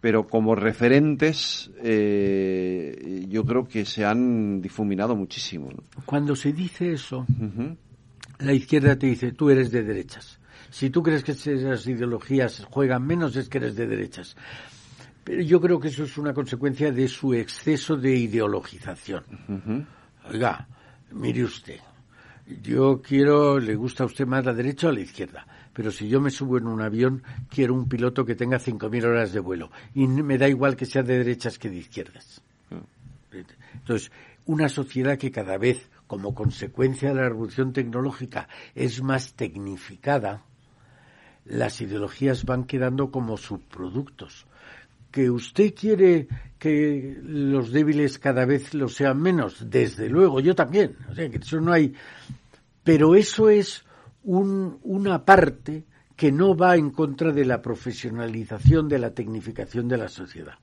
pero como referentes, eh, yo creo que se han difuminado muchísimo. ¿no? Cuando se dice eso, Ujú. La izquierda te dice, tú eres de derechas. Si tú crees que esas ideologías juegan menos, es que eres de derechas. Pero yo creo que eso es una consecuencia de su exceso de ideologización. Oiga, mire usted, yo quiero, le gusta a usted más la derecha o la izquierda, pero si yo me subo en un avión, quiero un piloto que tenga 5.000 horas de vuelo. Y me da igual que sea de derechas que de izquierdas. Entonces, una sociedad que cada vez, como consecuencia de la revolución tecnológica, es más tecnificada, las ideologías van quedando como subproductos. Que usted quiere que los débiles cada vez lo sean menos, desde luego, yo también. O sea, que eso no hay. Pero eso es un- una parte que no va en contra de la profesionalización, de la tecnificación de la sociedad.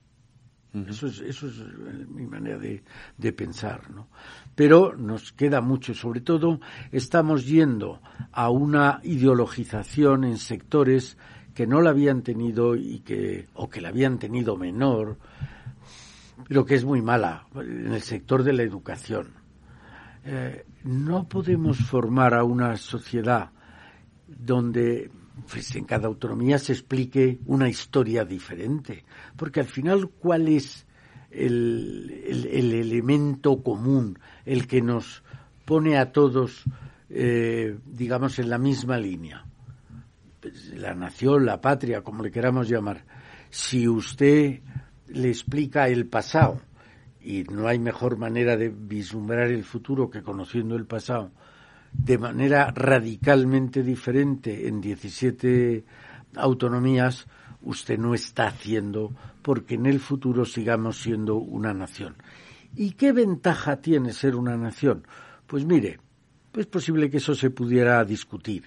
Eso es, eso es eh, mi manera de, de pensar, ¿no? Pero nos queda mucho, sobre todo estamos yendo a una ideologización en sectores que no la habían tenido y que, o que la habían tenido menor, pero que es muy mala en el sector de la educación. Eh, no podemos formar a una sociedad donde pues, en cada autonomía se explique una historia diferente, porque al final cuál es el, el- el elemento común, el que nos pone a todos, eh, digamos, en la misma línea. Pues, la nación, la patria, como le queramos llamar. Si usted le explica el pasado, y no hay mejor manera de vislumbrar el futuro que conociendo el pasado, de manera radicalmente diferente en 17 autonomías, usted no está haciendo porque en el futuro sigamos siendo una nación. ¿Y qué ventaja tiene ser una nación? Pues mire, es posible que eso se pudiera discutir,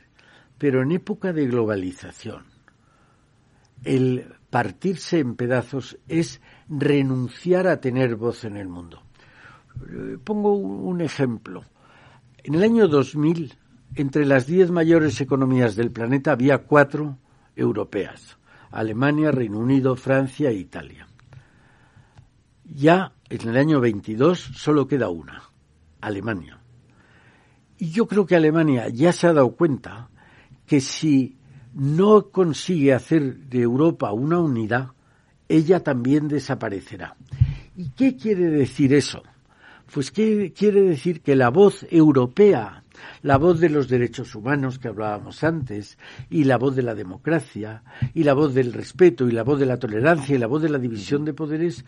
pero en época de globalización, el partirse en pedazos es renunciar a tener voz en el mundo. Eh, Pongo un ejemplo. En el año 2000, entre las diez mayores economías del planeta había cuatro europeas. Alemania, Reino Unido, Francia e Italia. Ya en el año 22 solo queda una, Alemania. Y yo creo que Alemania ya se ha dado cuenta que si no consigue hacer de Europa una unidad, ella también desaparecerá. ¿Y qué quiere decir eso? Pues ¿qué quiere decir que la voz europea, la voz de los derechos humanos que hablábamos antes, y la voz de la democracia, y la voz del respeto, y la voz de la tolerancia, y la voz de la división de poderes,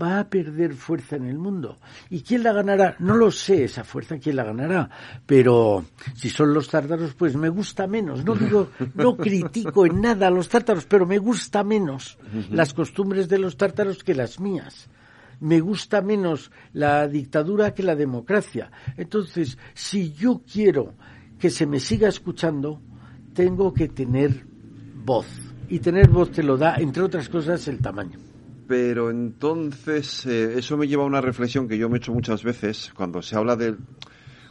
va a perder fuerza en el mundo. ¿Y quién la ganará? No lo sé esa fuerza, quién la ganará. Pero si son los tártaros, pues me gusta menos. No digo, no critico en nada a los tártaros, pero me gusta menos las costumbres de los tártaros que las mías me gusta menos la dictadura que la democracia. Entonces, si yo quiero que se me siga escuchando, tengo que tener voz. Y tener voz te lo da, entre otras cosas, el tamaño. Pero entonces, eh, eso me lleva a una reflexión que yo me he hecho muchas veces cuando se habla de.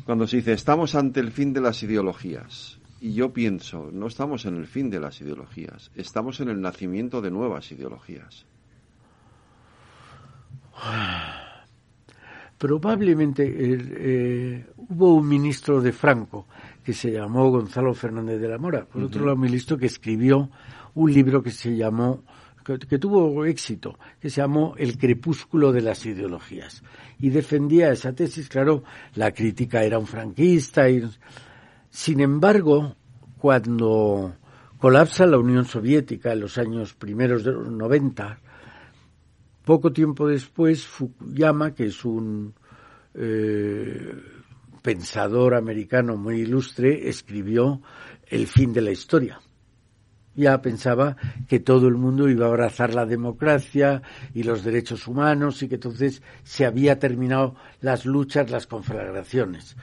cuando se dice, estamos ante el fin de las ideologías. Y yo pienso, no estamos en el fin de las ideologías, estamos en el nacimiento de nuevas ideologías. Probablemente eh, hubo un ministro de Franco que se llamó Gonzalo Fernández de la Mora, por otro lado un ministro que escribió un libro que se llamó que, tuvo éxito, que se llamó El crepúsculo de las ideologías. Y defendía esa tesis, claro, la crítica era un franquista. Y, sin embargo, cuando colapsa la Unión Soviética en los años primeros de los 90, poco tiempo después, Fukuyama, que es un eh, pensador americano muy ilustre, escribió El fin de la historia. Ya pensaba que todo el mundo iba a abrazar la democracia y los derechos humanos y que entonces se había terminado las luchas, las conflagraciones.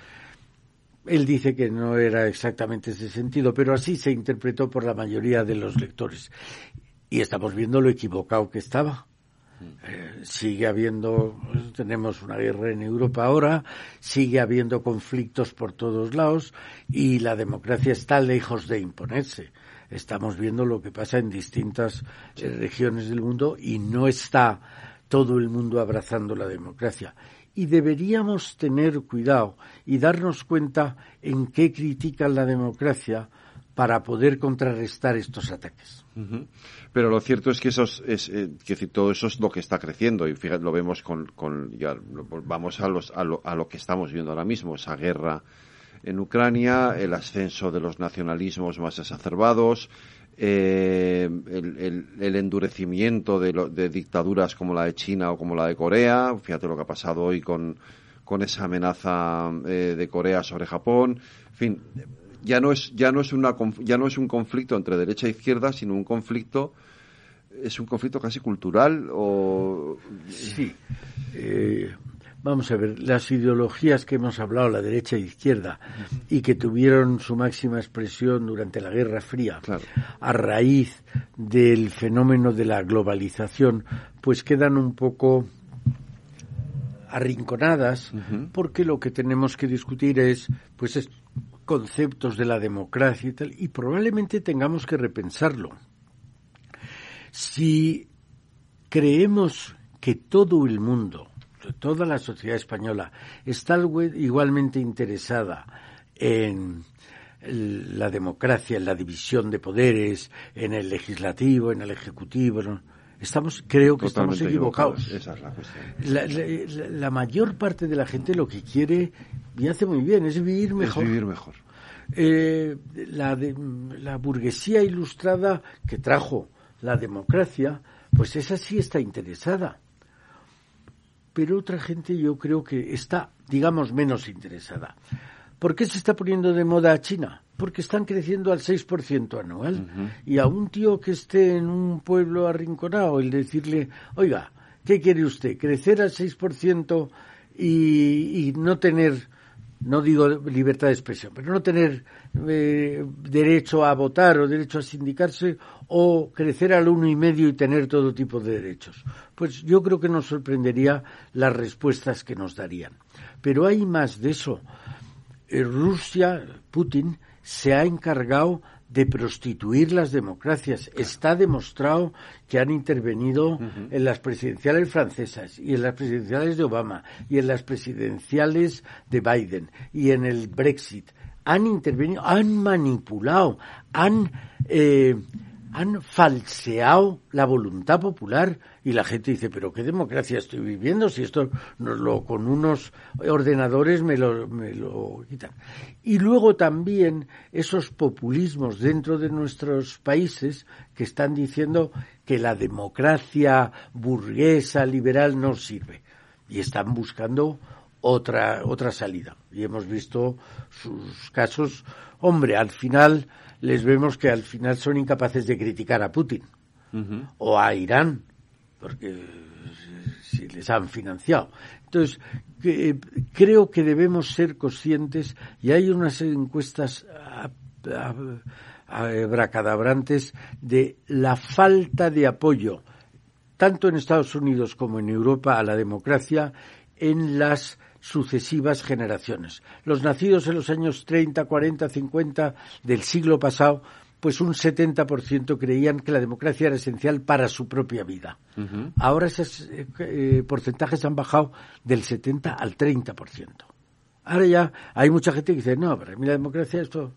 Él dice que no era exactamente ese sentido, pero así se interpretó por la mayoría de los lectores. Y estamos viendo lo equivocado que estaba. Eh, sigue habiendo, tenemos una guerra en Europa ahora, sigue habiendo conflictos por todos lados y la democracia está lejos de imponerse. Estamos viendo lo que pasa en distintas eh, regiones del mundo y no está todo el mundo abrazando la democracia. Y deberíamos tener cuidado y darnos cuenta en qué critican la democracia para poder contrarrestar estos ataques. Pero lo cierto es que eso es, eh, todo eso es lo que está creciendo y fíjate, lo vemos con, con ya vamos a, los, a, lo, a lo que estamos viendo ahora mismo, esa guerra en Ucrania, el ascenso de los nacionalismos más exacerbados, eh, el, endurecimiento de, de, dictaduras como la de China o como la de Corea, fíjate lo que ha pasado hoy con, con esa amenaza eh, de Corea sobre Japón, en fin, ya no es ya no es una ya no es un conflicto entre derecha e izquierda sino un conflicto es un conflicto casi cultural o sí eh, vamos a ver las ideologías que hemos hablado la derecha e izquierda y que tuvieron su máxima expresión durante la Guerra Fría a raíz del fenómeno de la globalización pues quedan un poco arrinconadas porque lo que tenemos que discutir es pues es conceptos de la democracia y tal, y probablemente tengamos que repensarlo. Si creemos que todo el mundo, toda la sociedad española, está igualmente interesada en la democracia, en la división de poderes, en el legislativo, en el ejecutivo, estamos, creo que estamos equivocados. Esa es la, cuestión. La, mayor parte de la gente lo que quiere y hace muy bien, es vivir mejor. vivir mejor. Eh, la, de, la burguesía ilustrada que trajo la democracia, pues esa sí está interesada. Pero otra gente yo creo que está, digamos, menos interesada. ¿Por qué se está poniendo de moda a China? Porque están creciendo al 6% anual. Y a un tío que esté en un pueblo arrinconado, el decirle, oiga, ¿qué quiere usted? ¿Crecer al 6% y, y no tener no digo libertad de expresión, pero no tener eh, derecho a votar o derecho a sindicarse o crecer al uno y medio y tener todo tipo de derechos. Pues yo creo que nos sorprendería las respuestas que nos darían. Pero hay más de eso. Eh, Rusia, Putin, se ha encargado de prostituir las democracias. Está demostrado que han intervenido en las presidenciales francesas y en las presidenciales de Obama y en las presidenciales de Biden y en el Brexit. Han intervenido, han manipulado, han eh, han falseado la voluntad popular y la gente dice, pero qué democracia estoy viviendo si esto nos lo, con unos ordenadores me lo, me lo quitan. Y luego también esos populismos dentro de nuestros países que están diciendo que la democracia burguesa, liberal no sirve y están buscando otra, otra salida. Y hemos visto sus casos. Hombre, al final les vemos que al final son incapaces de criticar a Putin o a Irán, porque si les han financiado. Entonces, creo que debemos ser conscientes, y hay unas encuestas abracadabrantes de la falta de apoyo, tanto en Estados Unidos como en Europa, a la democracia en las sucesivas generaciones. Los nacidos en los años 30, 40, 50 del siglo pasado, pues un 70% creían que la democracia era esencial para su propia vida. Ahora esos eh, porcentajes han bajado del 70 al 30%. Ahora ya hay mucha gente que dice, no, para mí la democracia esto...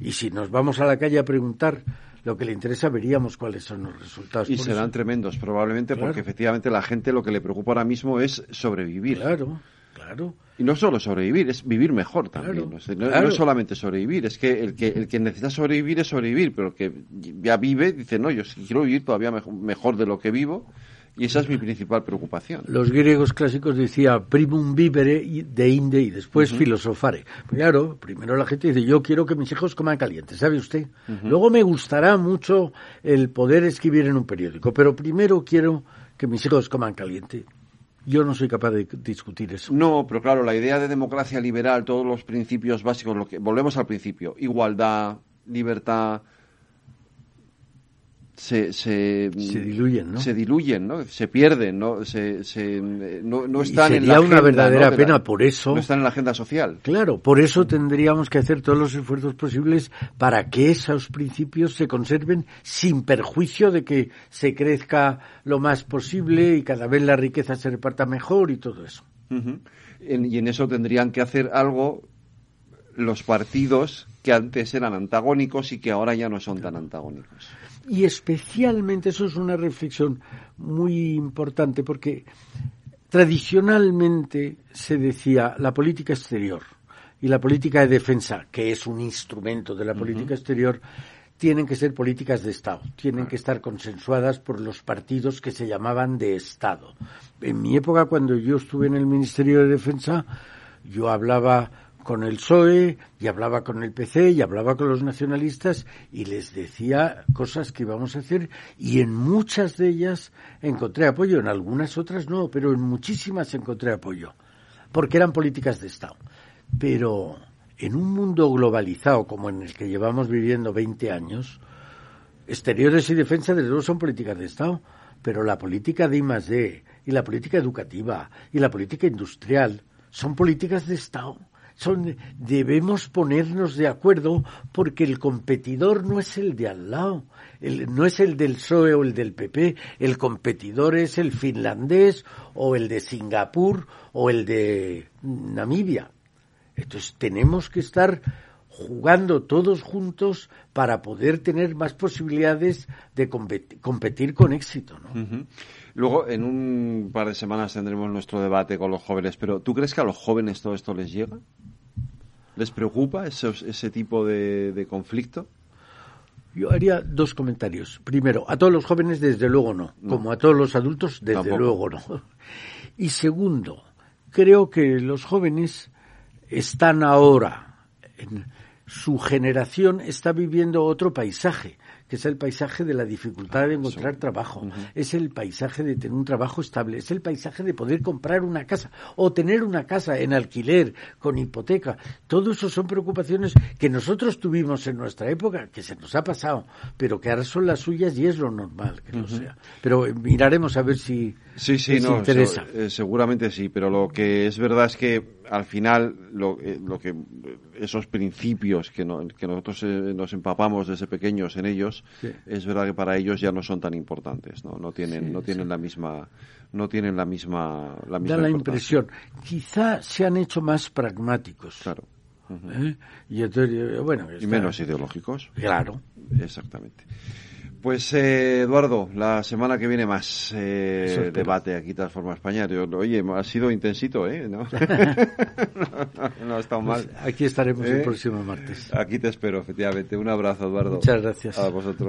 Y si nos vamos a la calle a preguntar lo que le interesa, veríamos cuáles son los resultados. Y serán tremendos, probablemente, porque efectivamente la gente lo que le preocupa ahora mismo es sobrevivir. Claro. Claro. Y no solo sobrevivir, es vivir mejor también. ¿no? es solamente sobrevivir, es que el, que el que necesita sobrevivir es sobrevivir, pero el que ya vive dice, no, yo quiero vivir todavía mejor, de lo que vivo. Y esa es mi principal preocupación. Los griegos clásicos decían primum vivere de inde y después filosofare. Pues claro, primero la gente dice, yo quiero que mis hijos coman caliente, ¿sabe usted? Luego me gustará mucho el poder escribir en un periódico, pero primero quiero que mis hijos coman caliente. Yo no soy capaz de discutir eso. No, pero claro, la idea de democracia liberal, todos los principios básicos, lo que, volvemos al principio, igualdad, libertad, se, se, diluyen, ¿no? Se diluyen, ¿no? Se pierden, ¿no? Se, se no, no, están en la una verdadera pena por eso. No están en la agenda social. Claro, por eso tendríamos que hacer todos los esfuerzos posibles para que esos principios se conserven sin perjuicio de que se crezca lo más posible y cada vez la riqueza se reparta mejor y todo eso. y en eso tendrían que hacer algo los partidos que antes eran antagónicos y que ahora ya no son tan antagónicos y especialmente eso es una reflexión muy importante porque tradicionalmente se decía la política exterior y la política de defensa, que es un instrumento de la política exterior, tienen que ser políticas de Estado, tienen que estar consensuadas por los partidos que se llamaban de Estado. En mi época, cuando yo estuve en el Ministerio de Defensa, yo hablaba con el PSOE y hablaba con el PC y hablaba con los nacionalistas y les decía cosas que íbamos a hacer y en muchas de ellas encontré apoyo, en algunas otras no, pero en muchísimas encontré apoyo, porque eran políticas de Estado. Pero en un mundo globalizado como en el que llevamos viviendo 20 años, exteriores y defensa desde luego son políticas de Estado, pero la política de I+D y la política educativa y la política industrial son políticas de Estado son, debemos ponernos de acuerdo porque el competidor no es el de al lado, no es el del PSOE o el del PP, el competidor es el finlandés o el de Singapur o el de Namibia. Entonces tenemos que estar jugando todos juntos para poder tener más posibilidades de competir, con éxito. ¿no? Luego, en un par de semanas tendremos nuestro debate con los jóvenes, pero ¿tú crees que a los jóvenes todo esto les llega? ¿Les preocupa ese tipo de, conflicto? Yo haría dos comentarios. Primero, a todos los jóvenes desde luego no, como a todos los adultos desde luego no. Y segundo, creo que los jóvenes están ahora, en, su generación está viviendo otro paisaje que es el paisaje de la dificultad de encontrar trabajo, es el paisaje de tener un trabajo estable, es el paisaje de poder comprar una casa o tener una casa en alquiler con hipoteca. Todo eso son preocupaciones que nosotros tuvimos en nuestra época, que se nos ha pasado, pero que ahora son las suyas y es lo normal que lo sea. Pero miraremos a ver si, sí, sí, interesa. Eh, seguramente sí, pero lo que es verdad es que al final lo, eh, lo que esos principios que, que nosotros eh, nos empapamos desde pequeños en ellos es verdad que para ellos ya no son tan importantes no no tienen no tienen la misma no tienen la misma la misma da la impresión. Quizá se han hecho más pragmáticos. Claro. ¿Eh? y, bueno, y menos ideológicos. Claro. Exactamente Pues eh, Eduardo, la semana que viene más eh, debate aquí Transforma España. oye, ha sido intensito, ¿eh? No, no, ha estado mal. Pues aquí estaremos el próximo martes. Aquí te espero, efectivamente. Un abrazo, Eduardo. Muchas gracias. A vosotros.